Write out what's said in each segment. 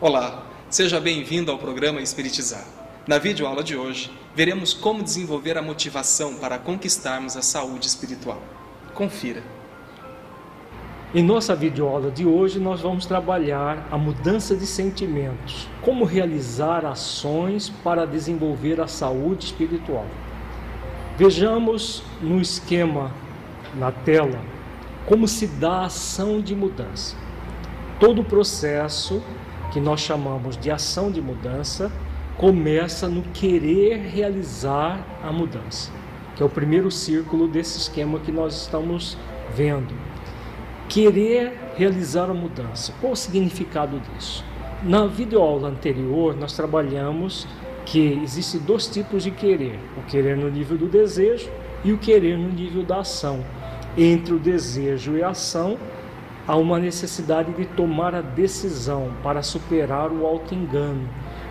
Olá, seja bem-vindo ao programa Espiritizar. Na videoaula de hoje, veremos como desenvolver a motivação para conquistarmos a saúde espiritual. Confira. Em nossa videoaula de hoje, nós vamos trabalhar a mudança de sentimentos, como realizar ações para desenvolver a saúde espiritual. Vejamos no esquema na tela como se dá a ação de mudança. Todo o processo que nós chamamos de ação de mudança, começa no querer realizar a mudança, que é o primeiro círculo desse esquema que nós estamos vendo. Querer realizar a mudança. Qual o significado disso? Na videoaula anterior, nós trabalhamos que existem dois tipos de querer: o querer no nível do desejo e o querer no nível da ação. Entre o desejo e a ação, há uma necessidade de tomar a decisão para superar o auto-engano,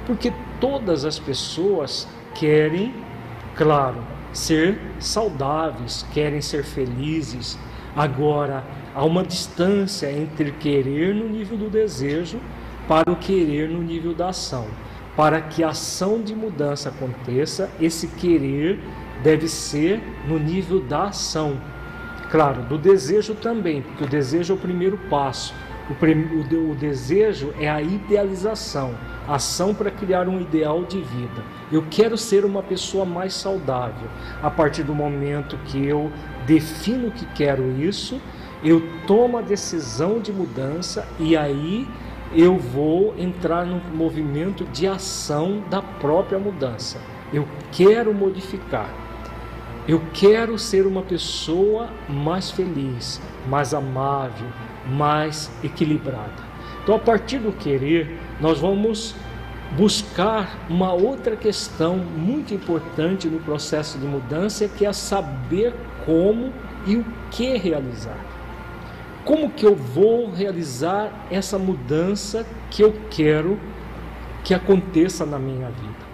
porque todas as pessoas querem, claro, ser saudáveis, querem ser felizes. Agora, há uma distância entre querer no nível do desejo para o querer no nível da ação. Para que a ação de mudança aconteça, esse querer deve ser no nível da ação Claro, do desejo também, porque o desejo é o primeiro passo. O, o, o desejo é a idealização, ação para criar um ideal de vida. Eu quero ser uma pessoa mais saudável. A partir do momento que eu defino que quero isso, eu tomo a decisão de mudança e aí eu vou entrar no movimento de ação da própria mudança. Eu quero modificar. Eu quero ser uma pessoa mais feliz, mais amável, mais equilibrada. Então, a partir do querer, nós vamos buscar uma outra questão muito importante no processo de mudança, que é saber como e o que realizar. Como que eu vou realizar essa mudança que eu quero que aconteça na minha vida?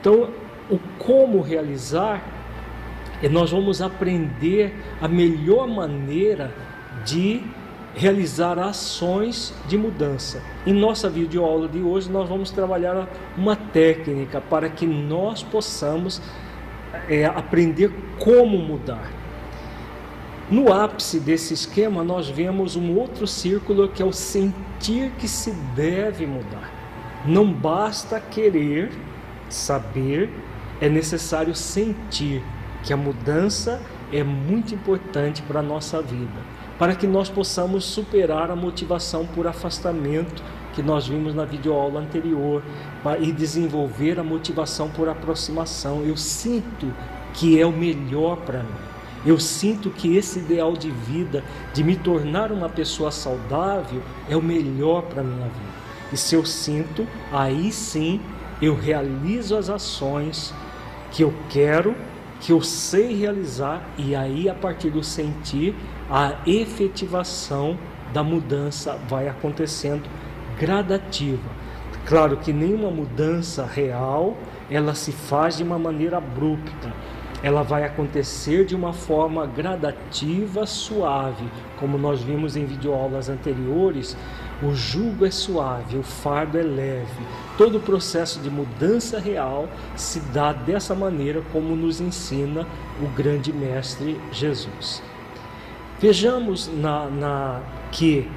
Então, o como realizar e nós vamos aprender a melhor maneira de realizar ações de mudança. Em nossa videoaula de hoje, nós vamos trabalhar uma técnica para que nós possamos é, aprender como mudar. No ápice desse esquema, nós vemos um outro círculo que é o sentir que se deve mudar. Não basta querer, saber, é necessário sentir que a mudança é muito importante para a nossa vida, para que nós possamos superar a motivação por afastamento que nós vimos na videoaula anterior e desenvolver a motivação por aproximação. Eu sinto que é o melhor para mim. Eu sinto que esse ideal de vida, de me tornar uma pessoa saudável, é o melhor para minha vida. E se eu sinto, aí sim eu realizo as ações que eu quero que eu sei realizar e aí a partir do sentir a efetivação da mudança vai acontecendo gradativa. Claro que nenhuma mudança real ela se faz de uma maneira abrupta. Ela vai acontecer de uma forma gradativa, suave, como nós vimos em videoaulas anteriores, o jugo é suave, o fardo é leve. Todo o processo de mudança real se dá dessa maneira, como nos ensina o grande Mestre Jesus. Vejamos na, na que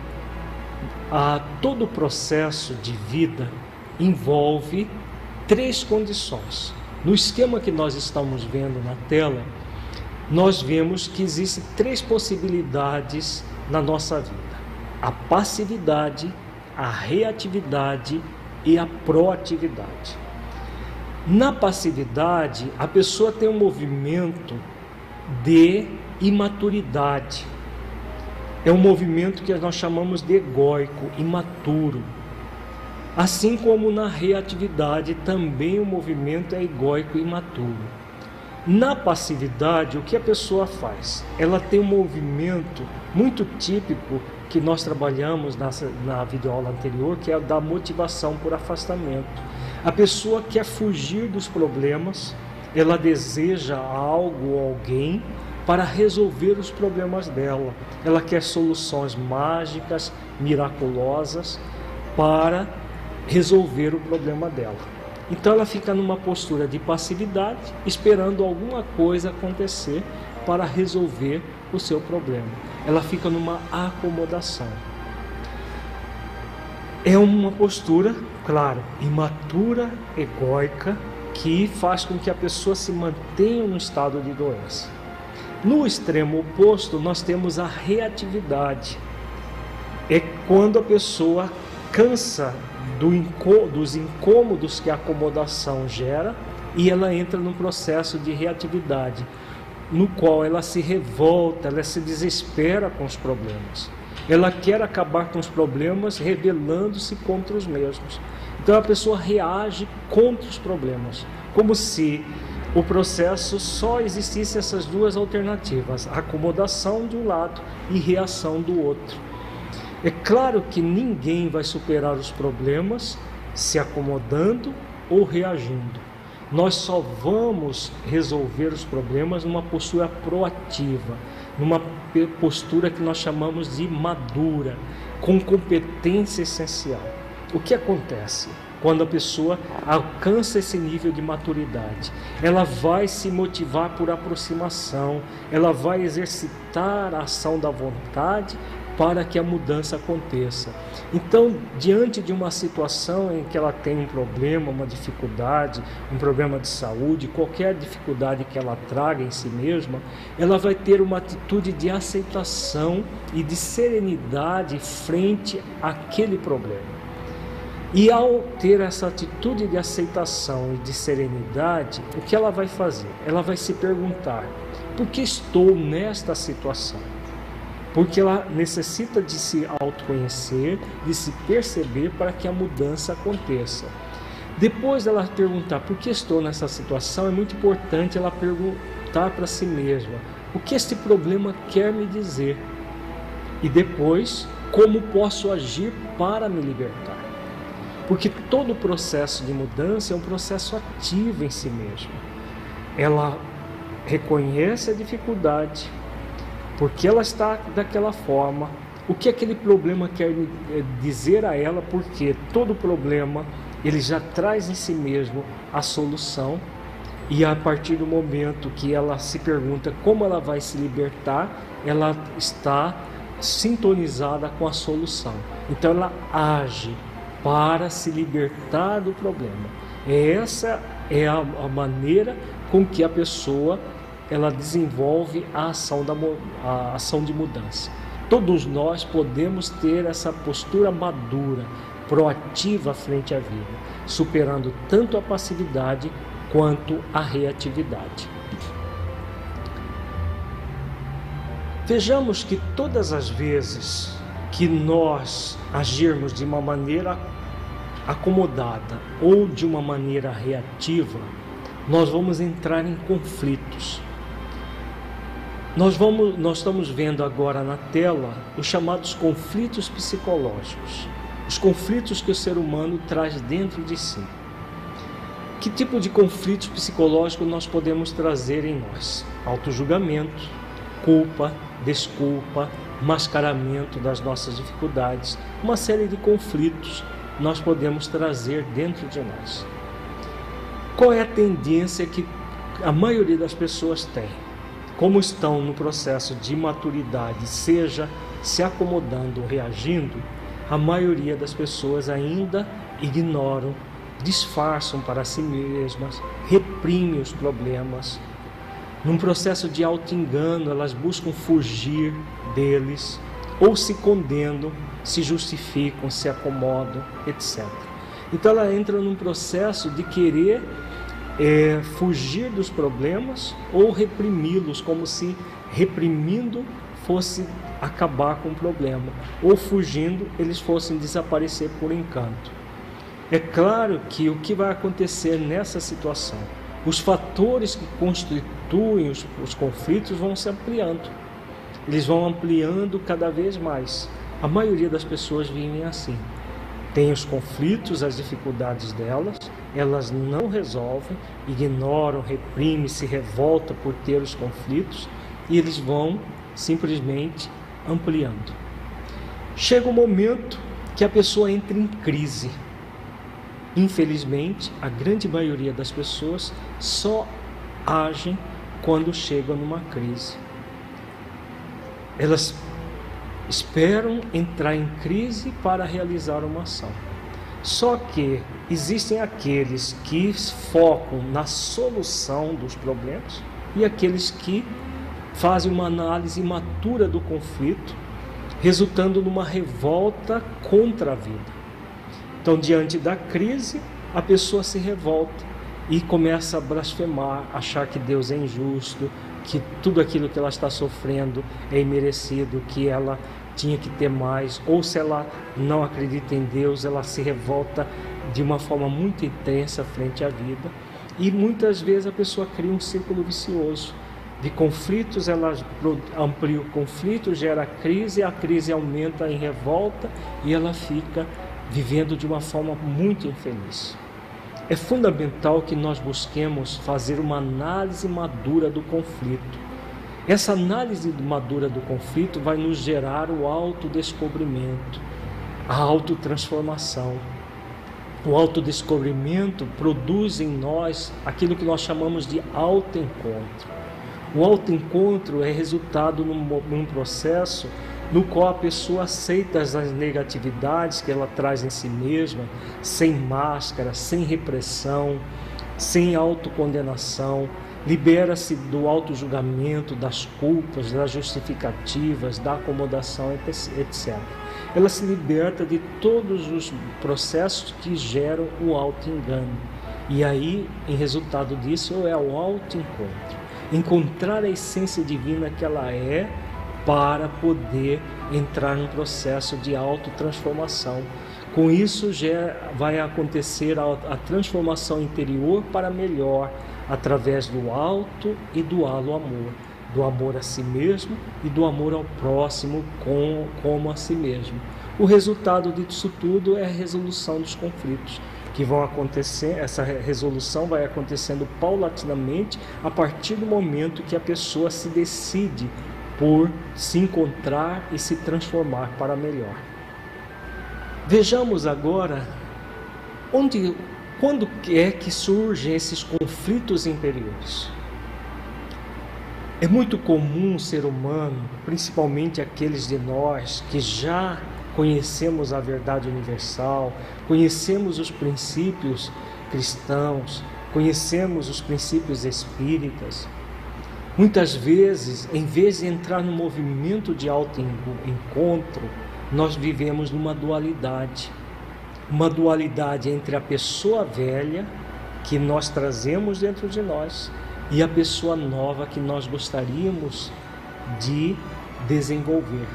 a todo o processo de vida envolve três condições. No esquema que nós estamos vendo na tela, nós vemos que existem três possibilidades na nossa vida: a passividade, a reatividade e a proatividade. Na passividade, a pessoa tem um movimento de imaturidade. É um movimento que nós chamamos de egóico, imaturo. Assim como na reatividade, também o movimento é egóico e imaturo. Na passividade, o que a pessoa faz? Ela tem um movimento muito típico que nós trabalhamos na, na videoaula anterior, que é da motivação por afastamento. A pessoa quer fugir dos problemas, ela deseja algo ou alguém para resolver os problemas dela. Ela quer soluções mágicas, miraculosas para resolver o problema dela. Então ela fica numa postura de passividade, esperando alguma coisa acontecer para resolver o seu problema. Ela fica numa acomodação. É uma postura, claro, imatura, egóica, que faz com que a pessoa se mantenha no estado de doença. No extremo oposto, nós temos a reatividade. É quando a pessoa cansa do incô dos incômodos que a acomodação gera e ela entra num processo de reatividade, no qual ela se revolta, ela se desespera com os problemas. Ela quer acabar com os problemas rebelando-se contra os mesmos. Então a pessoa reage contra os problemas, como se o processo só existisse essas duas alternativas, acomodação de um lado e reação do outro. É claro que ninguém vai superar os problemas se acomodando ou reagindo. Nós só vamos resolver os problemas numa postura proativa, numa postura que nós chamamos de madura, com competência essencial. O que acontece? Quando a pessoa alcança esse nível de maturidade, ela vai se motivar por aproximação, ela vai exercitar a ação da vontade para que a mudança aconteça. Então, diante de uma situação em que ela tem um problema, uma dificuldade, um problema de saúde, qualquer dificuldade que ela traga em si mesma, ela vai ter uma atitude de aceitação e de serenidade frente àquele problema. E ao ter essa atitude de aceitação e de serenidade, o que ela vai fazer? Ela vai se perguntar: por que estou nesta situação? Porque ela necessita de se autoconhecer, de se perceber para que a mudança aconteça. Depois dela perguntar por que estou nessa situação, é muito importante ela perguntar para si mesma o que este problema quer me dizer e depois como posso agir para me libertar. Porque todo o processo de mudança é um processo ativo em si mesmo. Ela reconhece a dificuldade, porque ela está daquela forma. O que aquele problema quer eh, dizer a ela? Porque todo problema ele já traz em si mesmo a solução e a partir do momento que ela se pergunta como ela vai se libertar, ela está sintonizada com a solução. Então ela age para se libertar do problema. Essa é a, a maneira com que a pessoa ela desenvolve a ação, da, a ação de mudança. Todos nós podemos ter essa postura madura, proativa frente à vida, superando tanto a passividade quanto a reatividade. Vejamos que todas as vezes que nós agirmos de uma maneira acomodada ou de uma maneira reativa, nós vamos entrar em conflitos. Nós, vamos, nós estamos vendo agora na tela os chamados conflitos psicológicos, os conflitos que o ser humano traz dentro de si. Que tipo de conflitos psicológicos nós podemos trazer em nós? Autojulgamento, culpa, desculpa, mascaramento das nossas dificuldades, uma série de conflitos nós podemos trazer dentro de nós. Qual é a tendência que a maioria das pessoas tem? Como estão no processo de maturidade, seja se acomodando ou reagindo, a maioria das pessoas ainda ignoram, disfarçam para si mesmas, reprimem os problemas. Num processo de auto-engano, elas buscam fugir deles ou se condenam, se justificam, se acomodam, etc. Então ela entra num processo de querer é, fugir dos problemas ou reprimi-los, como se reprimindo fosse acabar com o problema, ou fugindo eles fossem desaparecer por encanto. É claro que o que vai acontecer nessa situação, os fatores que constituem os, os conflitos vão se ampliando, eles vão ampliando cada vez mais. A maioria das pessoas vivem assim. Tem os conflitos, as dificuldades delas, elas não resolvem, ignoram, reprimem, se revoltam por ter os conflitos e eles vão simplesmente ampliando. Chega um momento que a pessoa entra em crise. Infelizmente, a grande maioria das pessoas só agem quando chegam numa crise. Elas esperam entrar em crise para realizar uma ação. Só que existem aqueles que focam na solução dos problemas e aqueles que fazem uma análise imatura do conflito, resultando numa revolta contra a vida. Então, diante da crise, a pessoa se revolta e começa a blasfemar, achar que Deus é injusto, que tudo aquilo que ela está sofrendo é imerecido, que ela tinha que ter mais, ou se ela não acredita em Deus, ela se revolta de uma forma muito intensa frente à vida. E muitas vezes a pessoa cria um círculo vicioso de conflitos, ela amplia o conflito, gera crise, a crise aumenta em revolta e ela fica vivendo de uma forma muito infeliz. É fundamental que nós busquemos fazer uma análise madura do conflito. Essa análise madura do conflito vai nos gerar o autodescobrimento, a autotransformação. O autodescobrimento produz em nós aquilo que nós chamamos de autoencontro. O autoencontro é resultado num, num processo no qual a pessoa aceita as negatividades que ela traz em si mesma, sem máscara, sem repressão, sem autocondenação, libera-se do auto-julgamento, das culpas, das justificativas, da acomodação, etc. Ela se liberta de todos os processos que geram o auto-engano. E aí, em resultado disso, é o auto-encontro encontrar a essência divina que ela é para poder entrar num processo de autotransformação. Com isso já vai acontecer a, a transformação interior para melhor, através do alto e do alo amor, do amor a si mesmo e do amor ao próximo com, como a si mesmo. O resultado disso tudo é a resolução dos conflitos que vão acontecer, essa resolução vai acontecendo paulatinamente a partir do momento que a pessoa se decide por se encontrar e se transformar para melhor. Vejamos agora onde quando é que surgem esses conflitos interiores. É muito comum o ser humano, principalmente aqueles de nós que já conhecemos a verdade universal, conhecemos os princípios cristãos, conhecemos os princípios espíritas. Muitas vezes, em vez de entrar no movimento de auto-encontro, nós vivemos numa dualidade. Uma dualidade entre a pessoa velha, que nós trazemos dentro de nós, e a pessoa nova que nós gostaríamos de desenvolver.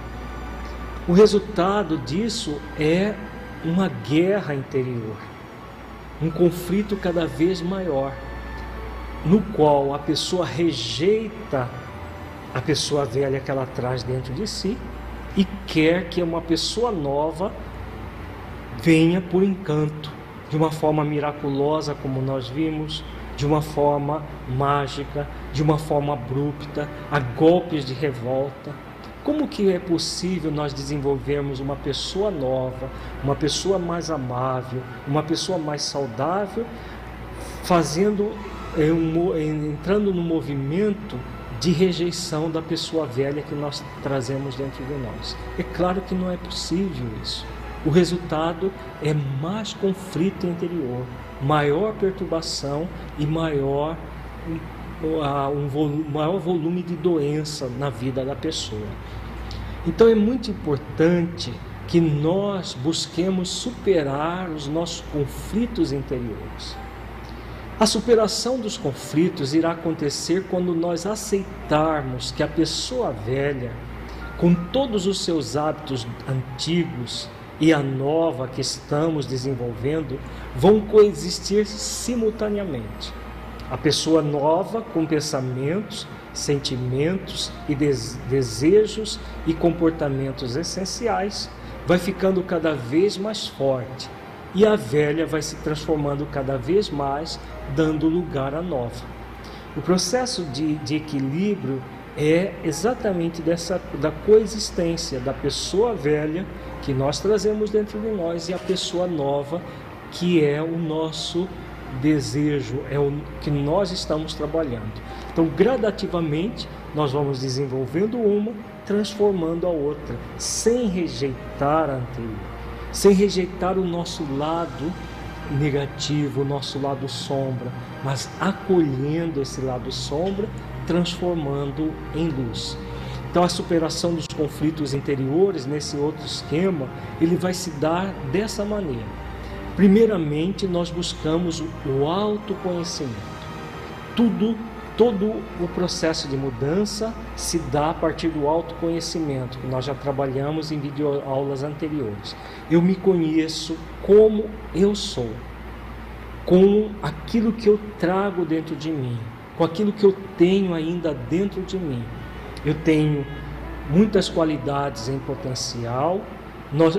O resultado disso é uma guerra interior, um conflito cada vez maior, no qual a pessoa rejeita a pessoa velha que ela traz dentro de si e quer que uma pessoa nova venha por encanto, de uma forma miraculosa, como nós vimos, de uma forma mágica, de uma forma abrupta, a golpes de revolta. Como que é possível nós desenvolvermos uma pessoa nova, uma pessoa mais amável, uma pessoa mais saudável, fazendo entrando no movimento de rejeição da pessoa velha que nós trazemos dentro de nós? É claro que não é possível isso. o resultado é mais conflito interior, maior perturbação e maior um volume, maior volume de doença na vida da pessoa. Então é muito importante que nós busquemos superar os nossos conflitos interiores. A superação dos conflitos irá acontecer quando nós aceitarmos que a pessoa velha, com todos os seus hábitos antigos e a nova que estamos desenvolvendo, vão coexistir simultaneamente. A pessoa nova com pensamentos, sentimentos e desejos e comportamentos essenciais vai ficando cada vez mais forte e a velha vai se transformando cada vez mais, dando lugar à nova. O processo de, de equilíbrio é exatamente dessa da coexistência da pessoa velha que nós trazemos dentro de nós e a pessoa nova que é o nosso desejo, é o que nós estamos trabalhando. Então, gradativamente, nós vamos desenvolvendo uma, transformando a outra, sem rejeitar a anterior, sem rejeitar o nosso lado negativo, o nosso lado sombra, mas acolhendo esse lado sombra, transformando em luz. Então a superação dos conflitos interiores nesse outro esquema, ele vai se dar dessa maneira Primeiramente, nós buscamos o autoconhecimento. Tudo, todo o processo de mudança se dá a partir do autoconhecimento, que nós já trabalhamos em videoaulas anteriores. Eu me conheço como eu sou, com aquilo que eu trago dentro de mim, com aquilo que eu tenho ainda dentro de mim. Eu tenho muitas qualidades em potencial,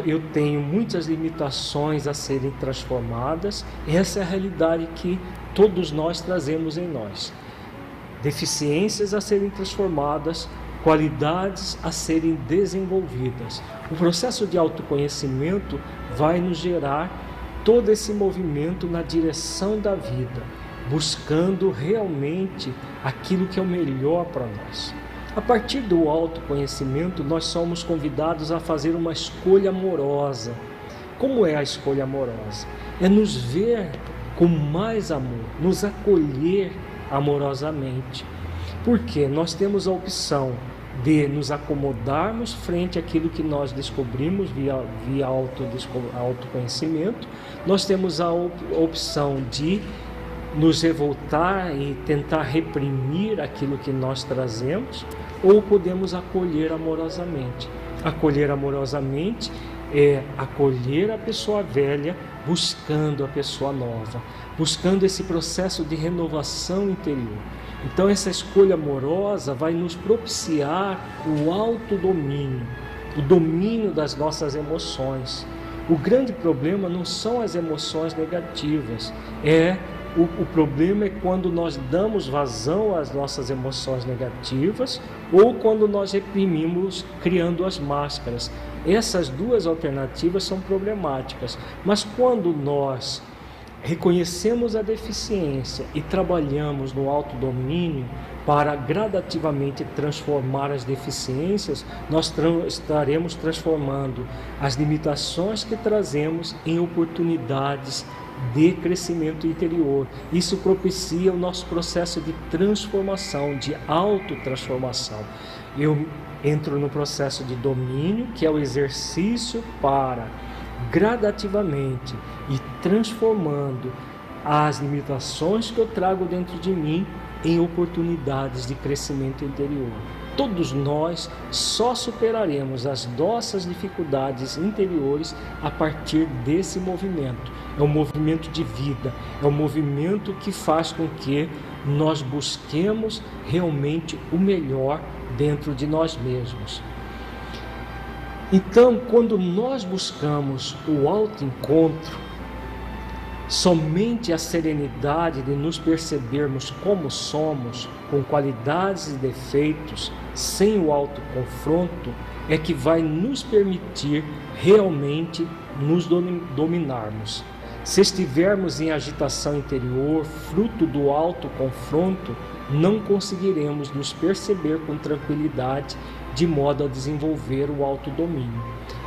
eu tenho muitas limitações a serem transformadas. Essa é a realidade que todos nós trazemos em nós. Deficiências a serem transformadas, qualidades a serem desenvolvidas. O processo de autoconhecimento vai nos gerar todo esse movimento na direção da vida, buscando realmente aquilo que é o melhor para nós. A partir do autoconhecimento, nós somos convidados a fazer uma escolha amorosa. Como é a escolha amorosa? É nos ver com mais amor, nos acolher amorosamente. Porque nós temos a opção de nos acomodarmos frente àquilo que nós descobrimos via, via auto, autoconhecimento, nós temos a opção de nos revoltar e tentar reprimir aquilo que nós trazemos, ou podemos acolher amorosamente. Acolher amorosamente é acolher a pessoa velha buscando a pessoa nova, buscando esse processo de renovação interior. Então, essa escolha amorosa vai nos propiciar o autodomínio, o domínio das nossas emoções. O grande problema não são as emoções negativas, é o, o, problema é quando nós damos vazão às nossas emoções negativas ou quando nós reprimimos criando as máscaras. Essas duas alternativas são problemáticas, mas quando nós reconhecemos a deficiência e trabalhamos no autodomínio para gradativamente transformar as deficiências, nós tra estaremos transformando as limitações que trazemos em oportunidades de crescimento interior. Isso propicia o nosso processo de transformação, de autotransformação. Eu entro no processo de domínio, que é o exercício para gradativamente e transformando as limitações que eu trago dentro de mim em oportunidades de crescimento interior. Todos nós só superaremos as nossas dificuldades interiores a partir desse movimento. É um movimento de vida, é um movimento que faz com que nós busquemos realmente o melhor dentro de nós mesmos. Então, quando nós buscamos o autoencontro, somente a serenidade de nos percebermos como somos, com qualidades e defeitos, sem o autoconfronto, é que vai nos permitir realmente nos dominarmos. Se estivermos em agitação interior, fruto do autoconfronto, não conseguiremos nos perceber com tranquilidade de modo a desenvolver o autodomínio.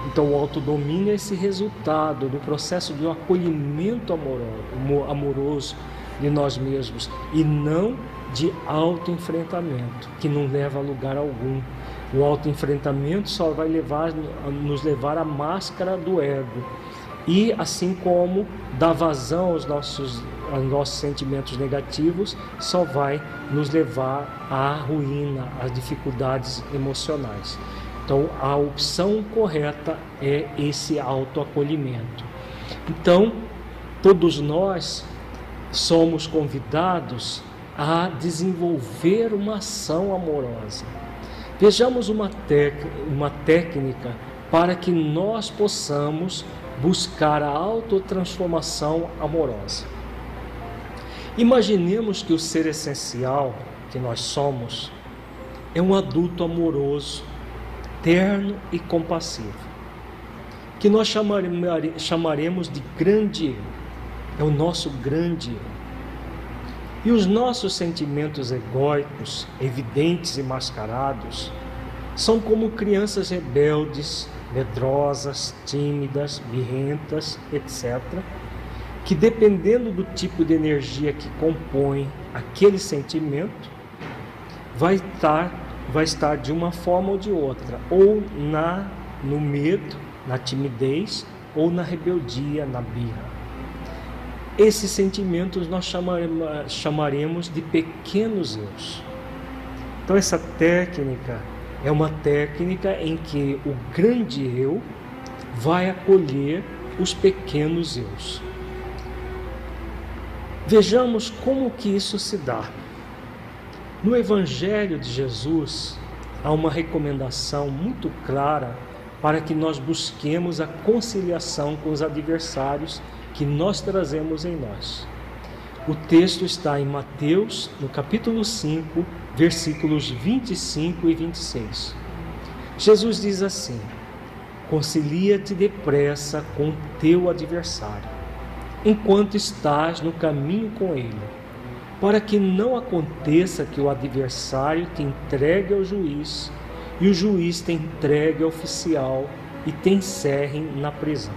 Então, o autodomínio é esse resultado do processo de um acolhimento amoroso, de nós mesmos e não de autoenfrentamento, que não leva a lugar algum. O autoenfrentamento só vai levar, nos levar à máscara do ego. E assim como dar vazão aos nossos, aos nossos sentimentos negativos, só vai nos levar à ruína, às dificuldades emocionais. Então, a opção correta é esse autoacolhimento. Então, todos nós somos convidados a desenvolver uma ação amorosa. Vejamos uma, uma técnica para que nós possamos buscar a autotransformação amorosa. Imaginemos que o ser essencial que nós somos é um adulto amoroso, terno e compassivo, que nós chamaremos de grande eu. É o nosso grande eu. E os nossos sentimentos egóicos, evidentes e mascarados, são como crianças rebeldes, medrosas, tímidas, birrentas, etc., que dependendo do tipo de energia que compõe aquele sentimento, vai estar, vai estar de uma forma ou de outra, ou na no medo, na timidez, ou na rebeldia, na birra. Esses sentimentos nós chamaremos de pequenos eus. Então, essa técnica é uma técnica em que o grande eu vai acolher os pequenos eus. Vejamos como que isso se dá. No Evangelho de Jesus, há uma recomendação muito clara para que nós busquemos a conciliação com os adversários que nós trazemos em nós. O texto está em Mateus, no capítulo 5, versículos 25 e 26. Jesus diz assim: Concilia-te depressa com teu adversário, enquanto estás no caminho com ele, para que não aconteça que o adversário te entregue ao juiz e o juiz te entregue ao oficial e te encerrem na prisão.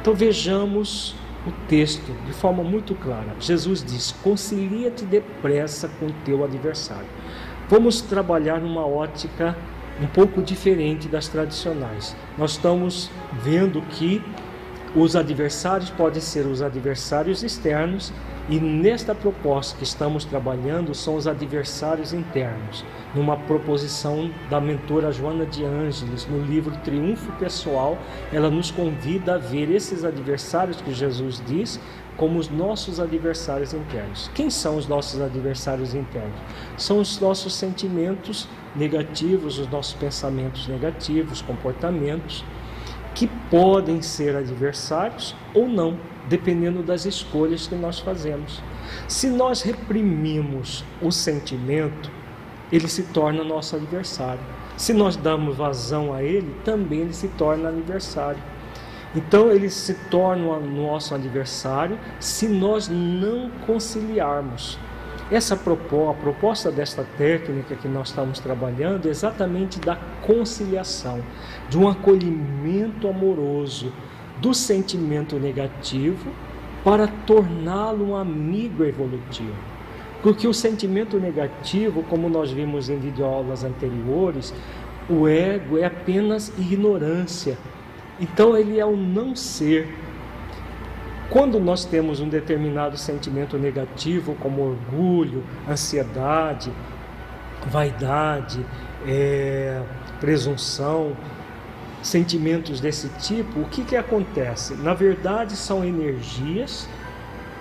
Então vejamos o texto de forma muito clara. Jesus diz: concilia-te depressa com teu adversário. Vamos trabalhar numa ótica um pouco diferente das tradicionais. Nós estamos vendo que os adversários podem ser os adversários externos e nesta proposta que estamos trabalhando são os adversários internos, numa proposição da mentora Joana de Ângeles, no livro Triunfo Pessoal, ela nos convida a ver esses adversários que Jesus diz como os nossos adversários internos. Quem são os nossos adversários internos? São os nossos sentimentos negativos, os nossos pensamentos negativos, comportamentos que podem ser adversários ou não dependendo das escolhas que nós fazemos. Se nós reprimimos o sentimento, ele se torna nosso adversário. Se nós damos vazão a ele, também ele se torna adversário. Então ele se torna nosso adversário se nós não conciliarmos. Essa a proposta desta técnica que nós estamos trabalhando é exatamente da conciliação, de um acolhimento amoroso, do sentimento negativo para torná-lo um amigo evolutivo. Porque o sentimento negativo, como nós vimos em videoaulas anteriores, o ego é apenas ignorância. Então ele é o não ser. Quando nós temos um determinado sentimento negativo, como orgulho, ansiedade, vaidade, é, presunção, sentimentos desse tipo, o que, que acontece? Na verdade, são energias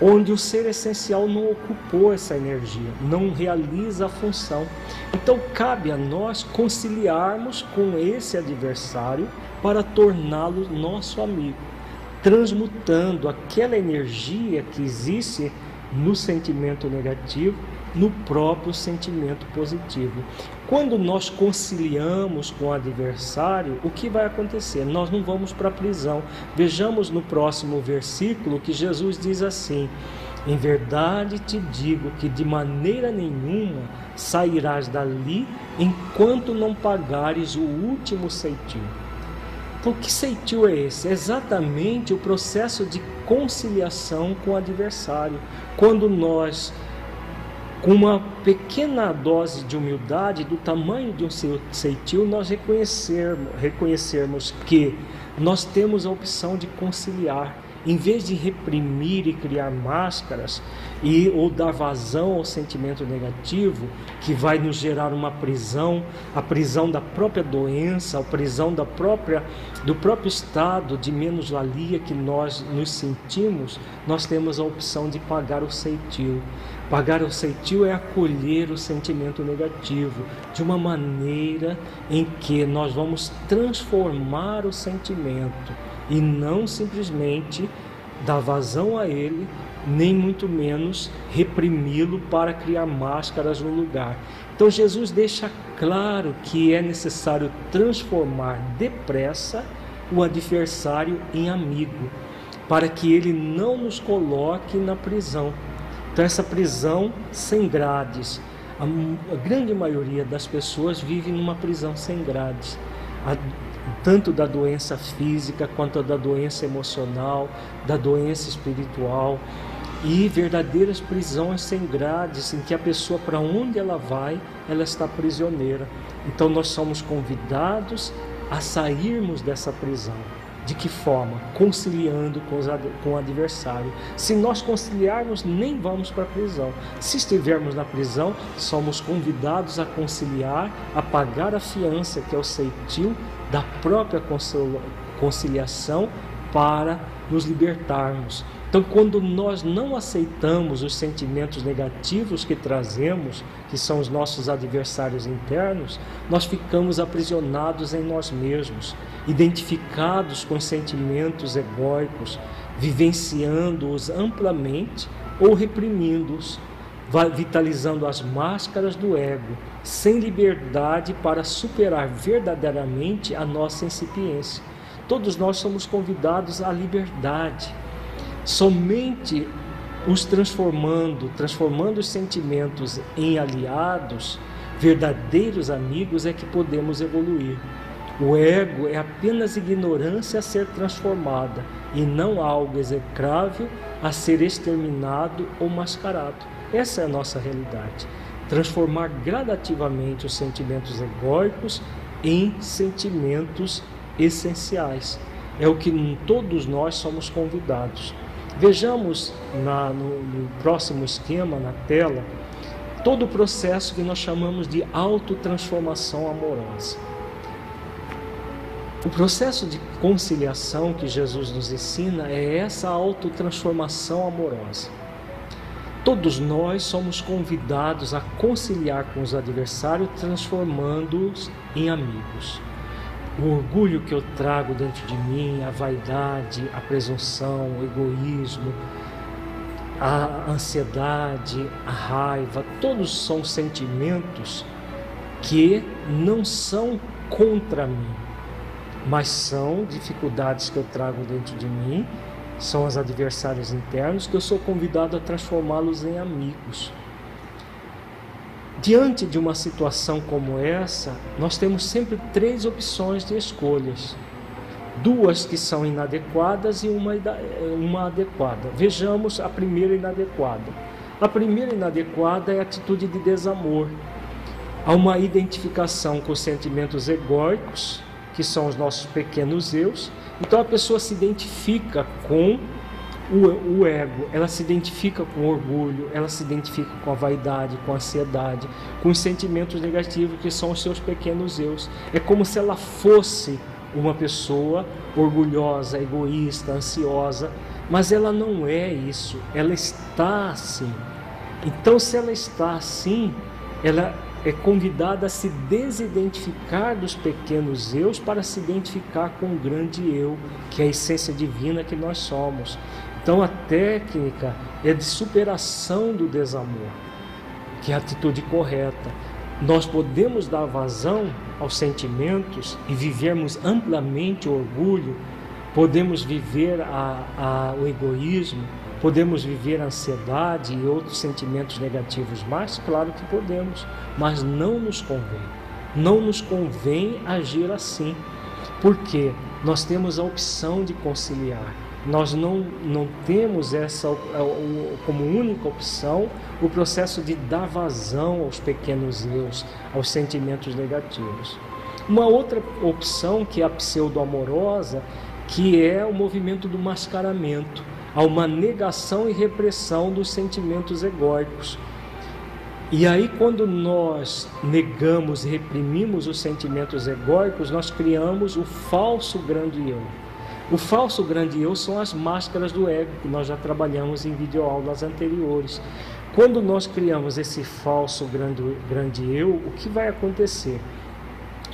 onde o ser essencial não ocupou essa energia, não realiza a função. Então, cabe a nós conciliarmos com esse adversário para torná-lo nosso amigo, transmutando aquela energia que existe no sentimento negativo no próprio sentimento positivo. Quando nós conciliamos com o adversário, o que vai acontecer? Nós não vamos para a prisão. Vejamos no próximo versículo que Jesus diz assim: Em verdade te digo que de maneira nenhuma sairás dali enquanto não pagares o último ceitil. Então, que ceitil é esse? É exatamente o processo de conciliação com o adversário. Quando nós, com uma pequena dose de humildade, do tamanho de um ceitil, nós reconhecermos, reconhecermos que nós temos a opção de conciliar em vez de reprimir e criar máscaras e ou dar vazão ao sentimento negativo que vai nos gerar uma prisão, a prisão da própria doença, a prisão da própria do próprio estado de menos-valia que nós nos sentimos, nós temos a opção de pagar o ceitil. Pagar o ceitil é acolher o sentimento negativo de uma maneira em que nós vamos transformar o sentimento e não simplesmente dar vazão a ele, nem muito menos reprimi-lo para criar máscaras no lugar. Então Jesus deixa claro que é necessário transformar depressa o adversário em amigo, para que ele não nos coloque na prisão. Então essa prisão sem grades, a, grande maioria das pessoas vive numa prisão sem grades tanto da doença física quanto da doença emocional, da doença espiritual e verdadeiras prisões sem grades em que a pessoa para onde ela vai, ela está prisioneira. Então nós somos convidados a sairmos dessa prisão. De que forma? Conciliando com, com o adversário. Se nós conciliarmos, nem vamos para a prisão. Se estivermos na prisão, somos convidados a conciliar, a pagar a fiança, que é o ceitil, da própria conciliação para nos libertarmos. Então, quando nós não aceitamos os sentimentos negativos que trazemos, que são os nossos adversários internos, nós ficamos aprisionados em nós mesmos, identificados com os sentimentos egóicos, vivenciando-os amplamente ou reprimindo-os vitalizando as máscaras do ego, sem liberdade para superar verdadeiramente a nossa incipiência. Todos nós somos convidados à liberdade. Somente os transformando, transformando os sentimentos em aliados, verdadeiros amigos, é que podemos evoluir. O ego é apenas ignorância a ser transformada e não algo execrável a ser exterminado ou mascarado. Essa é a nossa realidade. Transformar gradativamente os sentimentos egóicos em sentimentos essenciais. É o que todos nós somos convidados. Vejamos na, no, no próximo esquema, na tela, todo o processo que nós chamamos de autotransformação amorosa. O processo de conciliação que Jesus nos ensina é essa autotransformação amorosa. Todos nós somos convidados a conciliar com os adversários, transformando-os em amigos. O orgulho que eu trago dentro de mim, a vaidade, a presunção, o egoísmo, a ansiedade, a raiva, todos são sentimentos que não são contra mim, mas são dificuldades que eu trago dentro de mim são os adversários internos, que eu sou convidado a transformá-los em amigos. Diante de uma situação como essa, nós temos sempre três opções de escolhas. Duas que são inadequadas e uma, uma adequada. Vejamos a primeira inadequada. A primeira inadequada é a atitude de desamor. Há uma identificação com os sentimentos egóicos, que são os nossos pequenos eus, então a pessoa se identifica com o, o, ego, ela se identifica com o orgulho, ela se identifica com a vaidade, com a ansiedade, com os sentimentos negativos que são os seus pequenos eus. É como se ela fosse uma pessoa orgulhosa, egoísta, ansiosa, mas ela não é isso, ela está assim. Então, se ela está assim, ela é convidada a se desidentificar dos pequenos eus para se identificar com o grande eu, que é a essência divina que nós somos. Então a técnica é de superação do desamor, que é a atitude correta. Nós podemos dar vazão aos sentimentos e vivermos amplamente o orgulho Podemos viver a, a, o egoísmo, podemos viver ansiedade e outros sentimentos negativos mais? Claro que podemos, mas não nos convém. Não nos convém agir assim, porque nós temos a opção de conciliar. Nós não, não temos essa como única opção o processo de dar vazão aos pequenos eus, aos sentimentos negativos. Uma outra opção que é a pseudo-amorosa que é o movimento do mascaramento, há uma negação e repressão dos sentimentos egóicos. E aí, quando nós negamos e reprimimos os sentimentos egóicos, nós criamos o falso grande eu. O falso grande eu são as máscaras do ego, que nós já trabalhamos em videoaulas anteriores. Quando nós criamos esse falso grande, grande eu, o que vai acontecer?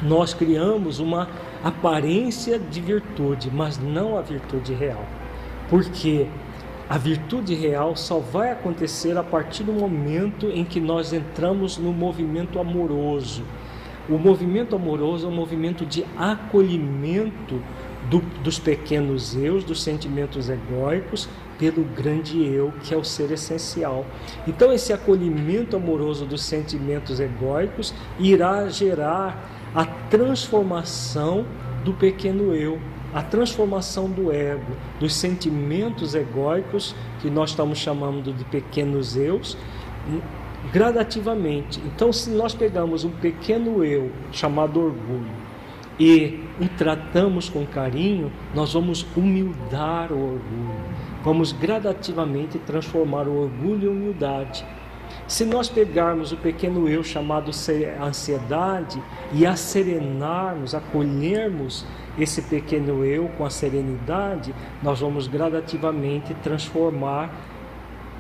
nós criamos uma aparência de virtude, mas não a virtude real. Porque a virtude real só vai acontecer a partir do momento em que nós entramos no movimento amoroso. O movimento amoroso é um movimento de acolhimento do, dos pequenos eus, dos sentimentos egóicos, pelo grande eu, que é o ser essencial. Então, esse acolhimento amoroso dos sentimentos egóicos irá gerar a transformação do pequeno eu, a transformação do ego, dos sentimentos egóicos, que nós estamos chamando de pequenos eus, gradativamente. Então, se nós pegamos um pequeno eu chamado orgulho e o tratamos com carinho, nós vamos humildar o orgulho. Vamos gradativamente transformar o orgulho em humildade. Se nós pegarmos o pequeno eu chamado ansiedade e acerenarmos, acolhermos esse pequeno eu com a serenidade, nós vamos gradativamente transformar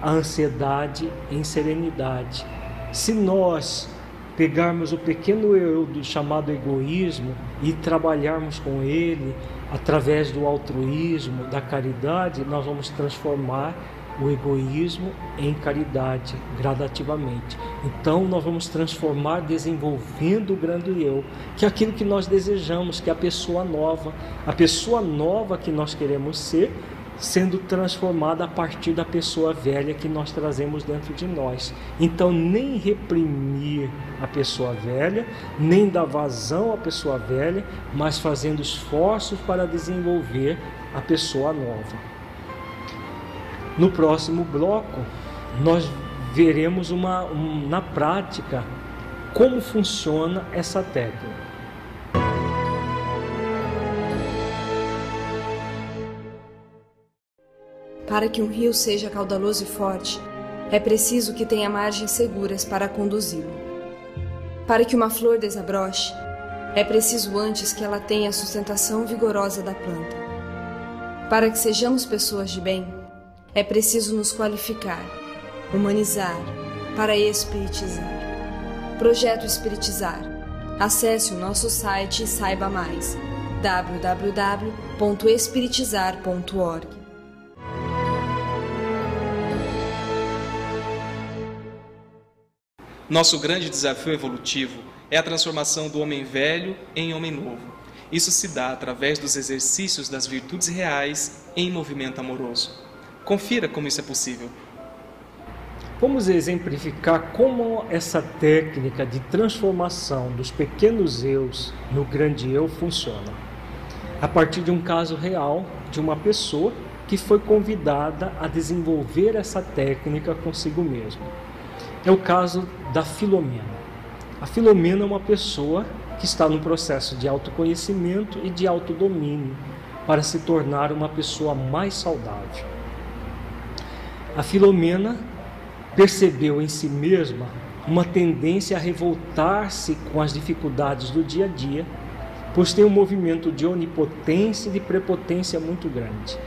a ansiedade em serenidade. Se nós pegarmos o pequeno eu do chamado egoísmo e trabalharmos com ele através do altruísmo, da caridade, nós vamos transformar o egoísmo em caridade gradativamente. Então nós vamos transformar desenvolvendo o grande eu, que é aquilo que nós desejamos, que é a pessoa nova, a pessoa nova que nós queremos ser, sendo transformada a partir da pessoa velha que nós trazemos dentro de nós. Então nem reprimir a pessoa velha, nem dar vazão à pessoa velha, mas fazendo esforços para desenvolver a pessoa nova. No próximo bloco, nós veremos uma, um, na prática como funciona essa técnica. Para que um rio seja caudaloso e forte, é preciso que tenha margens seguras para conduzi-lo. Para que uma flor desabroche, é preciso antes que ela tenha a sustentação vigorosa da planta. Para que sejamos pessoas de bem, é preciso nos qualificar, humanizar, para espiritizar. Projeto Espiritizar. Acesse o nosso site e saiba mais. www.espiritizar.org Nosso grande desafio evolutivo é a transformação do homem velho em homem novo. Isso se dá através dos exercícios das virtudes reais em movimento amoroso. Confira como isso é possível. Vamos exemplificar como essa técnica de transformação dos pequenos eus no grande eu funciona. A partir de um caso real de uma pessoa que foi convidada a desenvolver essa técnica consigo mesma. É o caso da Filomena. A Filomena é uma pessoa que está no processo de autoconhecimento e de autodomínio para se tornar uma pessoa mais saudável. A Filomena percebeu em si mesma uma tendência a revoltar-se com as dificuldades do dia a dia, pois tem um movimento de onipotência e de prepotência muito grande.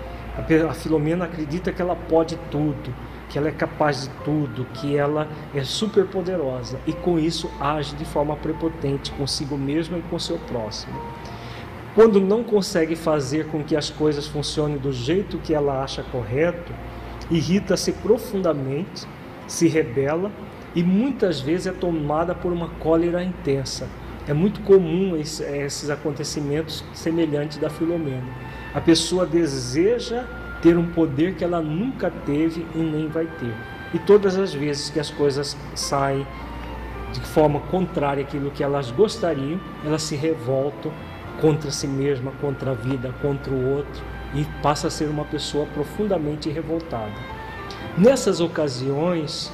A Filomena acredita que ela pode tudo, que ela é capaz de tudo, que ela é super poderosa e com isso age de forma prepotente consigo mesma e com seu próximo. Quando não consegue fazer com que as coisas funcionem do jeito que ela acha correto, irrita-se profundamente, se rebela e muitas vezes é tomada por uma cólera intensa. É muito comum esses acontecimentos semelhantes da Filomena. A pessoa deseja ter um poder que ela nunca teve e nem vai ter. E todas as vezes que as coisas saem de forma contrária àquilo que elas gostariam, elas se revoltam contra si mesma, contra a vida, contra o outro e passa a ser uma pessoa profundamente revoltada. Nessas ocasiões,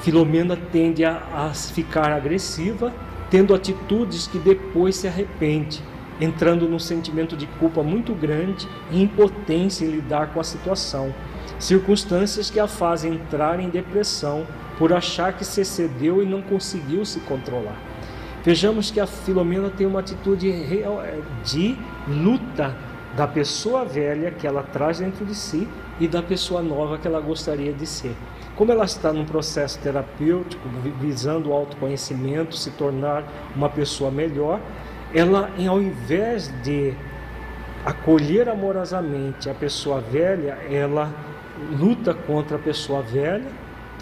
Filomena tende a, a ficar agressiva, tendo atitudes que depois se arrepende, entrando num sentimento de culpa muito grande e impotência em lidar com a situação. Circunstâncias que a fazem entrar em depressão por achar que se excedeu e não conseguiu se controlar. Vejamos que a Filomena tem uma atitude de luta da pessoa velha que ela traz dentro de si e da pessoa nova que ela gostaria de ser. Como ela está num processo terapêutico, visando o autoconhecimento, se tornar uma pessoa melhor, ela, ao invés de acolher amorosamente a pessoa velha, ela luta contra a pessoa velha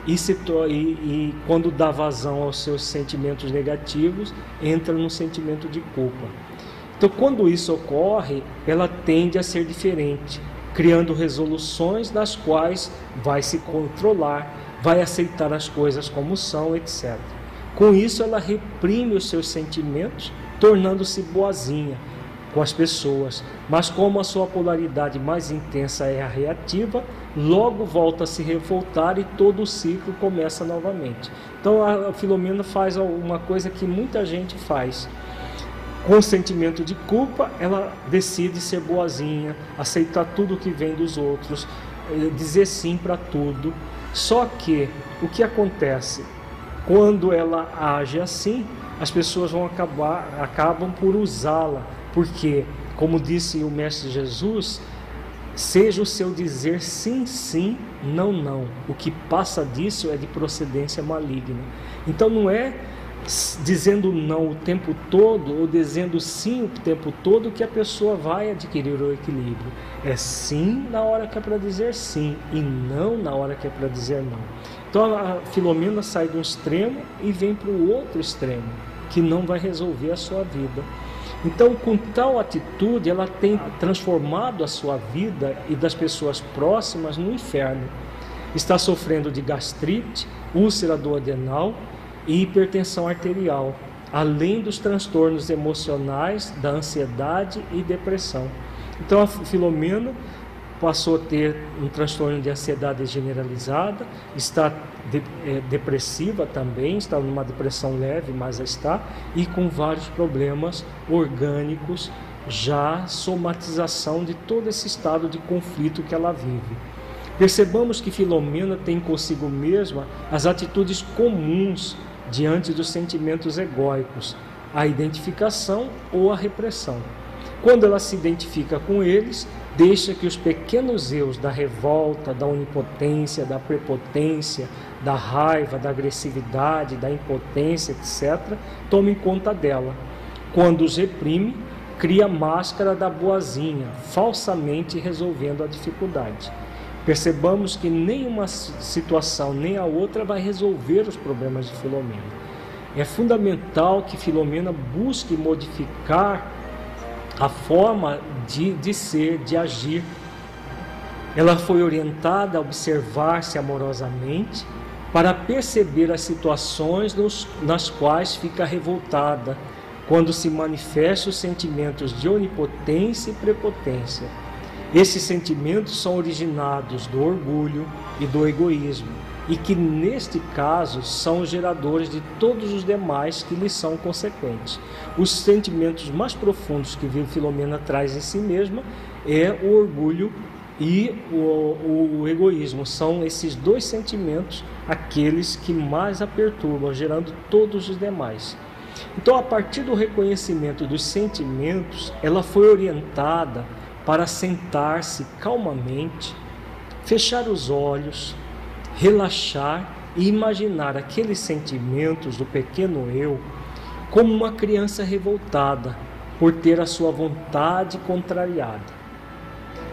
e, se e, e quando dá vazão aos seus sentimentos negativos, entra num sentimento de culpa. Então, quando isso ocorre, ela tende a ser diferente, criando resoluções nas quais vai se controlar, vai aceitar as coisas como são, etc. Com isso, ela reprime os seus sentimentos, tornando-se boazinha com as pessoas, mas como a sua polaridade mais intensa é a reativa, logo volta a se revoltar e todo o ciclo começa novamente. Então a Filomena faz uma coisa que muita gente faz com sentimento de culpa, ela decide ser boazinha, aceitar tudo que vem dos outros, eh, dizer sim para tudo. Só que o que acontece quando ela age assim, as pessoas vão acabar acabam por usá-la, porque como disse o mestre Jesus, seja o seu dizer sim, sim, não, não. O que passa disso é de procedência maligna. Então não é dizendo não o tempo todo ou dizendo sim o tempo todo que a pessoa vai adquirir o equilíbrio. É sim na hora que é para dizer sim e não na hora que é para dizer não. Então a Filomena sai de um extremo e vem para o outro extremo, que não vai resolver a sua vida. Então, com tal atitude, ela tem transformado a sua vida e das pessoas próximas no inferno. Está sofrendo de gastrite, úlcera do adenal, e hipertensão arterial, além dos transtornos emocionais, da ansiedade e depressão. Então a Filomena passou a ter um transtorno de ansiedade generalizada, está de, é, depressiva também, está numa depressão leve, mas está, e com vários problemas orgânicos, já somatização de todo esse estado de conflito que ela vive. Percebamos que Filomena tem consigo mesma as atitudes comuns diante dos sentimentos egóicos, a identificação ou a repressão. Quando ela se identifica com eles, deixa que os pequenos eus da revolta, da onipotência, da prepotência, da raiva, da agressividade, da impotência, etc., tomem conta dela. Quando os reprime, cria a máscara da boazinha, falsamente resolvendo a dificuldade. Percebamos que nenhuma situação nem a outra vai resolver os problemas de Filomena. É fundamental que Filomena busque modificar a forma de, de ser, de agir. Ela foi orientada a observar-se amorosamente para perceber as situações nos, nas quais fica revoltada, quando se manifestam os sentimentos de onipotência e prepotência esses sentimentos são originados do orgulho e do egoísmo, e que neste caso são geradores de todos os demais que lhes são consequentes. Os sentimentos mais profundos que Filomena traz em si mesma é o orgulho e o, o, o, egoísmo. São esses dois sentimentos aqueles que mais a perturbam, gerando todos os demais. Então, a partir do reconhecimento dos sentimentos, ela foi orientada para sentar-se calmamente, fechar os olhos, relaxar e imaginar aqueles sentimentos do pequeno eu como uma criança revoltada por ter a sua vontade contrariada.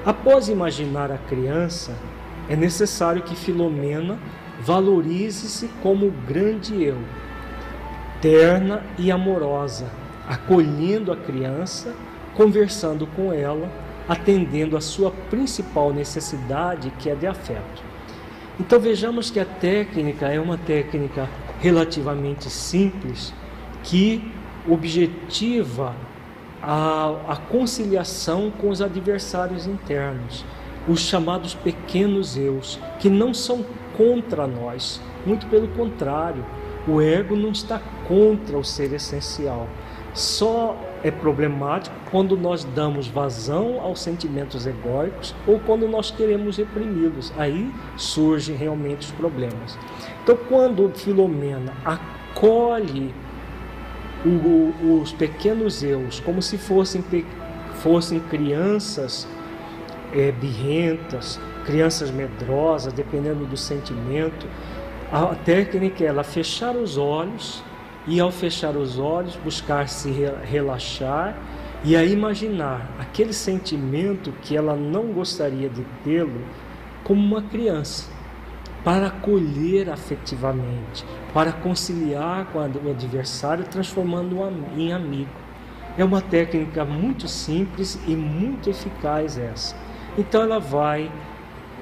Após imaginar a criança, é necessário que Filomena valorize-se como o grande eu, terna e amorosa, acolhendo a criança, conversando com ela atendendo a sua principal necessidade, que é de afeto. Então vejamos que a técnica é uma técnica relativamente simples que objetiva a, a conciliação com os adversários internos, os chamados pequenos eus, que não são contra nós, muito pelo contrário, o ego não está contra o ser essencial. Só é problemático quando nós damos vazão aos sentimentos egóicos ou quando nós queremos reprimi-los. Aí surgem realmente os problemas. Então, quando Filomena acolhe o, os pequenos eus como se fossem, fossem crianças é, birrentas, crianças medrosas, dependendo do sentimento, a técnica é ela fechar os olhos e ao fechar os olhos buscar se relaxar e a imaginar aquele sentimento que ela não gostaria de tê-lo como uma criança, para acolher afetivamente, para conciliar com o adversário, transformando-o em amigo. É uma técnica muito simples e muito eficaz essa. Então ela vai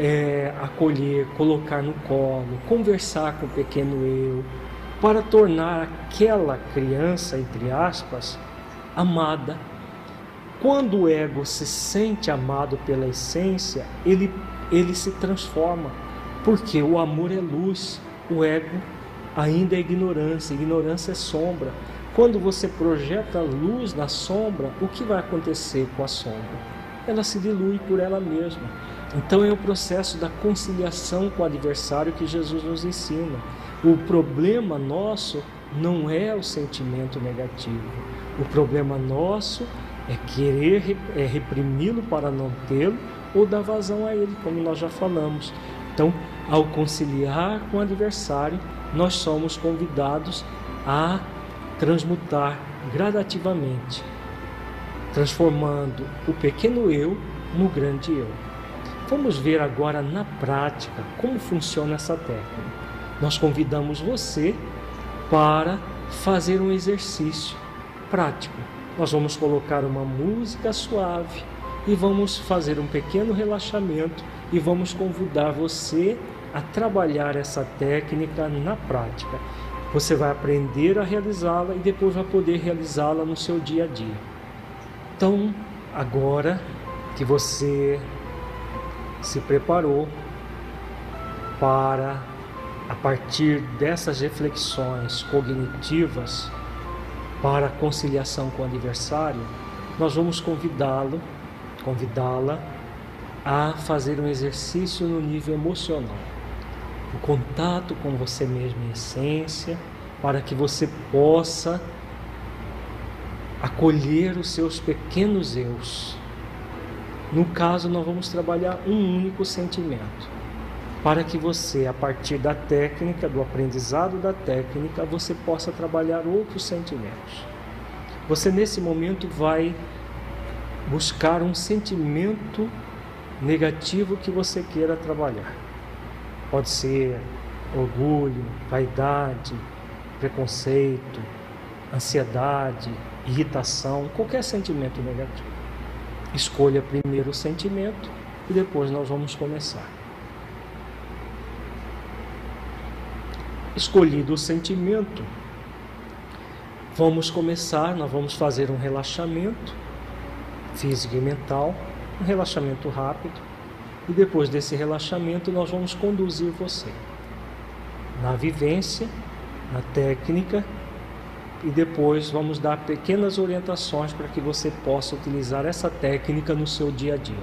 é, acolher, colocar no colo, conversar com o pequeno eu, para tornar aquela criança, entre aspas, amada. Quando o ego se sente amado pela essência, ele, ele se transforma, porque o amor é luz, o ego ainda é ignorância, ignorância é sombra. Quando você projeta luz na sombra, o que vai acontecer com a sombra? Ela se dilui por ela mesma. Então é o processo da conciliação com o adversário que Jesus nos ensina. O problema nosso não é o sentimento negativo. O problema nosso é querer é reprimi-lo para não tê-lo ou dar vazão a ele, como nós já falamos. Então, ao conciliar com o adversário, nós somos convidados a transmutar gradativamente, transformando o pequeno eu no grande eu. Vamos ver agora na prática como funciona essa técnica nós convidamos você para fazer um exercício prático. Nós vamos colocar uma música suave e vamos fazer um pequeno relaxamento e vamos convidar você a trabalhar essa técnica na prática. Você vai aprender a realizá-la e depois vai poder realizá-la no seu dia a dia. Então, agora que você se preparou para a partir dessas reflexões cognitivas para conciliação com o adversário, nós vamos convidá-lo, convidá-la a fazer um exercício no nível emocional. O contato com você mesmo em essência, para que você possa acolher os seus pequenos eus. No caso, nós vamos trabalhar um único sentimento para que você, a partir da técnica, do aprendizado da técnica, você possa trabalhar outros sentimentos. Você nesse momento vai buscar um sentimento negativo que você queira trabalhar. Pode ser orgulho, vaidade, preconceito, ansiedade, irritação, qualquer sentimento negativo. Escolha primeiro o sentimento e depois nós vamos começar. Escolhido o sentimento, vamos começar, nós vamos fazer um relaxamento físico e mental, um relaxamento rápido, e depois desse relaxamento nós vamos conduzir você na vivência, na técnica, e depois vamos dar pequenas orientações para que você possa utilizar essa técnica no seu dia a dia.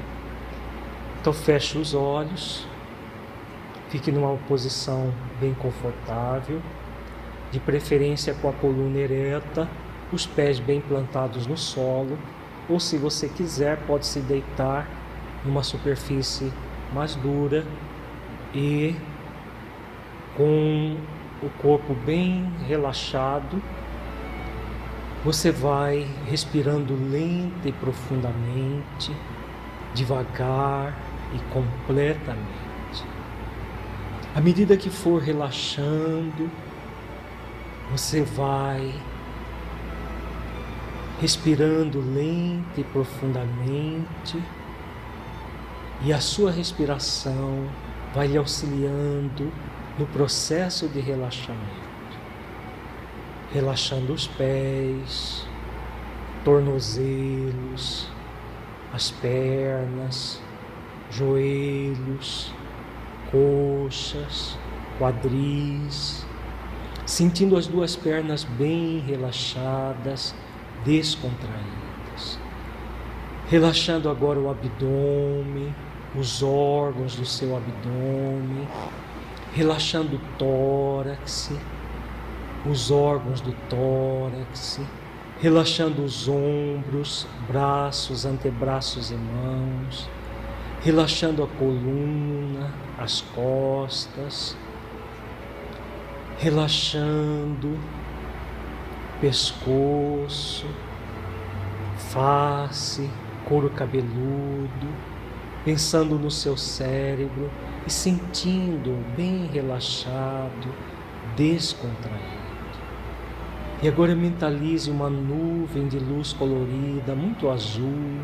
Então feche os olhos, Fique numa posição bem confortável, de preferência com a coluna ereta, os pés bem plantados no solo, ou se você quiser, pode se deitar numa superfície mais dura e com o corpo bem relaxado, você vai respirando lenta e profundamente, devagar e completamente. À medida que for relaxando, você vai respirando lenta e profundamente E a sua respiração vai lhe auxiliando no processo de relaxamento. Relaxando os pés, tornozelos, as pernas, joelhos, coxas, quadris, sentindo as duas pernas bem relaxadas, descontraídas. Relaxando agora o abdômen, os órgãos do seu abdômen, relaxando o tórax, os órgãos do tórax, relaxando os ombros, braços, antebraços e mãos, relaxando a coluna, as costas, relaxando pescoço, face, couro cabeludo, pensando no seu cérebro e sentindo bem relaxado, descontraído. E agora mentalize uma nuvem de luz colorida, muito azul,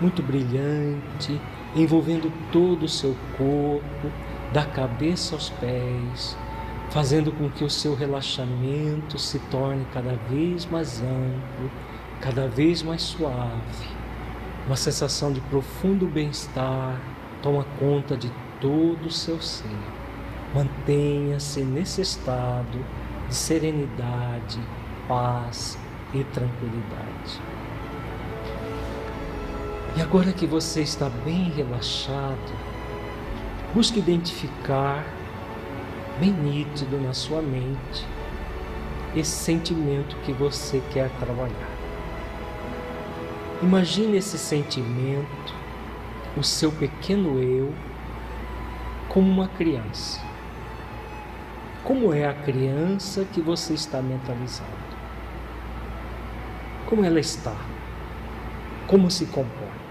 muito brilhante, envolvendo todo o seu corpo, da cabeça aos pés, fazendo com que o seu relaxamento se torne cada vez mais amplo, cada vez mais suave. Uma sensação de profundo bem-estar toma conta de todo o seu ser. Mantenha-se nesse estado de serenidade, paz e tranquilidade. E agora que você está bem relaxado, busque identificar bem nítido na sua mente esse sentimento que você quer trabalhar. Imagine esse sentimento, o seu pequeno eu, como uma criança. Como é a criança que você está mentalizando? Como ela está? Como se comporta?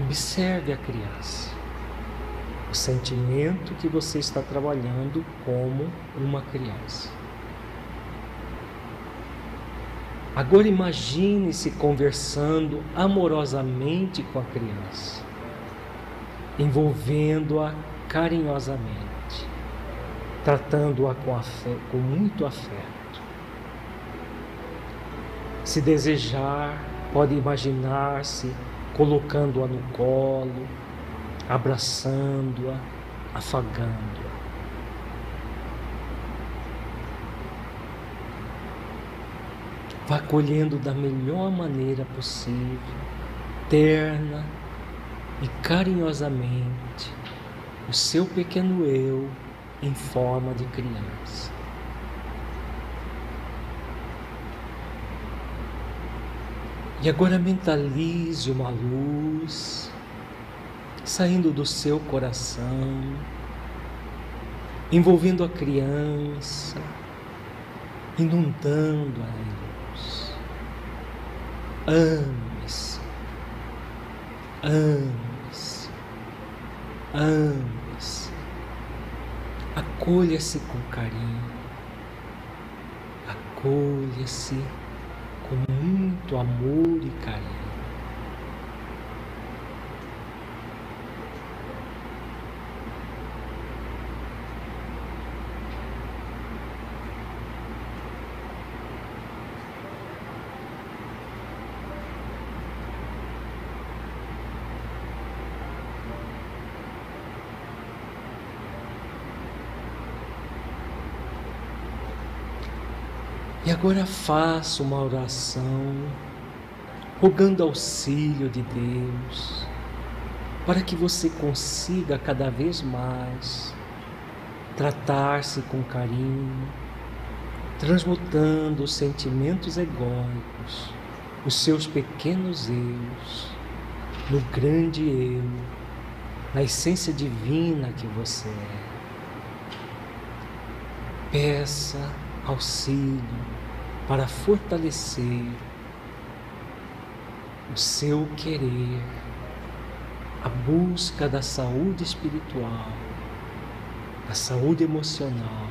Observe a criança, o sentimento que você está trabalhando como uma criança. Agora imagine-se conversando amorosamente com a criança, envolvendo-a carinhosamente, tratando-a com, com muito afeto. Se desejar, pode imaginar-se colocando-a no colo, abraçando-a, afagando-a. Vá colhendo da melhor maneira possível, terna e carinhosamente, o seu pequeno eu em forma de criança. E agora mentalize uma luz saindo do seu coração, envolvendo a criança, inundando a luz. Ame-se, ame-se, ame-se. Acolha-se com carinho, acolha-se com muito amor e carinho. E agora faça uma oração, rogando auxílio de Deus, para que você consiga cada vez mais tratar-se com carinho, transmutando os sentimentos egóicos, os seus pequenos eus, no grande eu, na essência divina que você é. Peça auxílio para fortalecer o seu querer, a busca da saúde espiritual, da saúde emocional,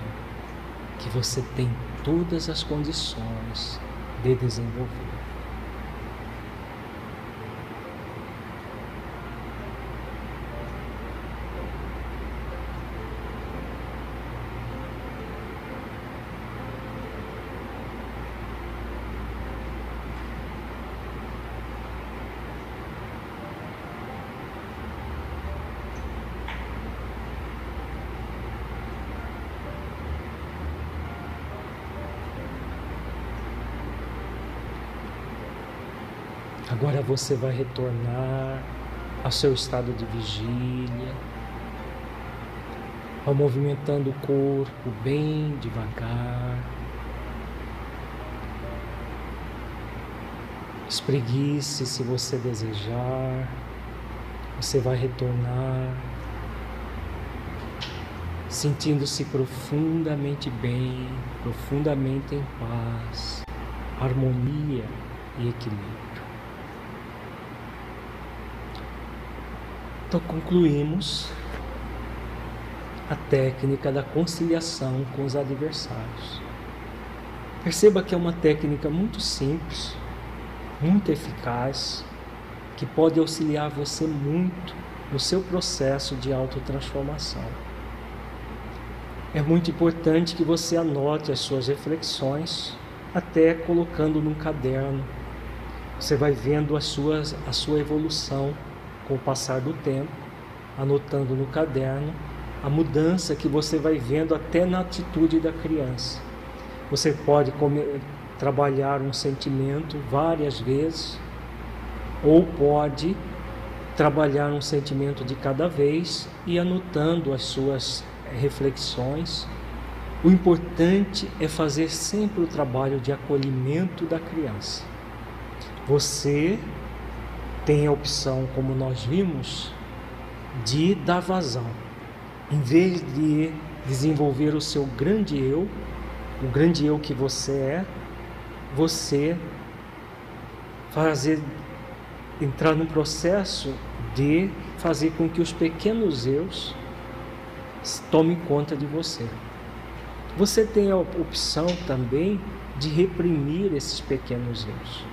que você tem todas as condições de desenvolver. Agora você vai retornar ao seu estado de vigília, ao movimentando o corpo bem devagar. Espreguice se você desejar. Você vai retornar sentindo-se profundamente bem, profundamente em paz, harmonia e equilíbrio. Então concluímos a técnica da conciliação com os adversários. Perceba que é uma técnica muito simples, muito eficaz, que pode auxiliar você muito no seu processo de autotransformação. É muito importante que você anote as suas reflexões, até colocando num caderno. Você vai vendo as suas, a sua evolução com o passar do tempo, anotando no caderno a mudança que você vai vendo até na atitude da criança. Você pode comer, trabalhar um sentimento várias vezes, ou pode trabalhar um sentimento de cada vez e anotando as suas reflexões. O importante é fazer sempre o trabalho de acolhimento da criança. Você tem a opção, como nós vimos, de dar vazão. Em vez de desenvolver o seu grande eu, o grande eu que você é, você fazer entrar num processo de fazer com que os pequenos eus tomem conta de você. Você tem a opção também de reprimir esses pequenos eus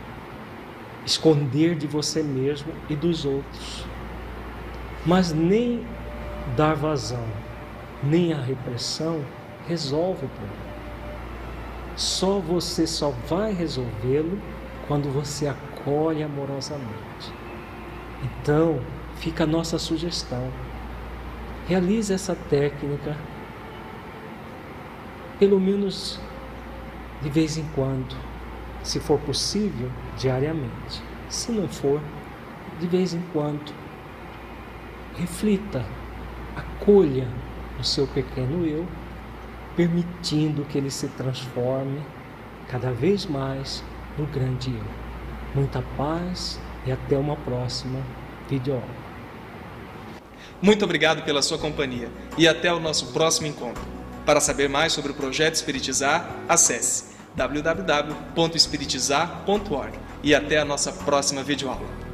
esconder de você mesmo e dos outros. Mas nem dar vazão, nem a repressão resolve o problema. Só você só vai resolvê-lo quando você acolhe amorosamente. Então, fica a nossa sugestão. Realize essa técnica pelo menos de vez em quando se for possível, diariamente. Se não for, de vez em quando, reflita, acolha o seu pequeno eu, permitindo que ele se transforme cada vez mais no grande eu. Muita paz e até uma próxima videoaula. Muito obrigado pela sua companhia e até o nosso próximo encontro. Para saber mais sobre o projeto Espiritizar, acesse www.espiritizar.org e até a nossa próxima videoaula.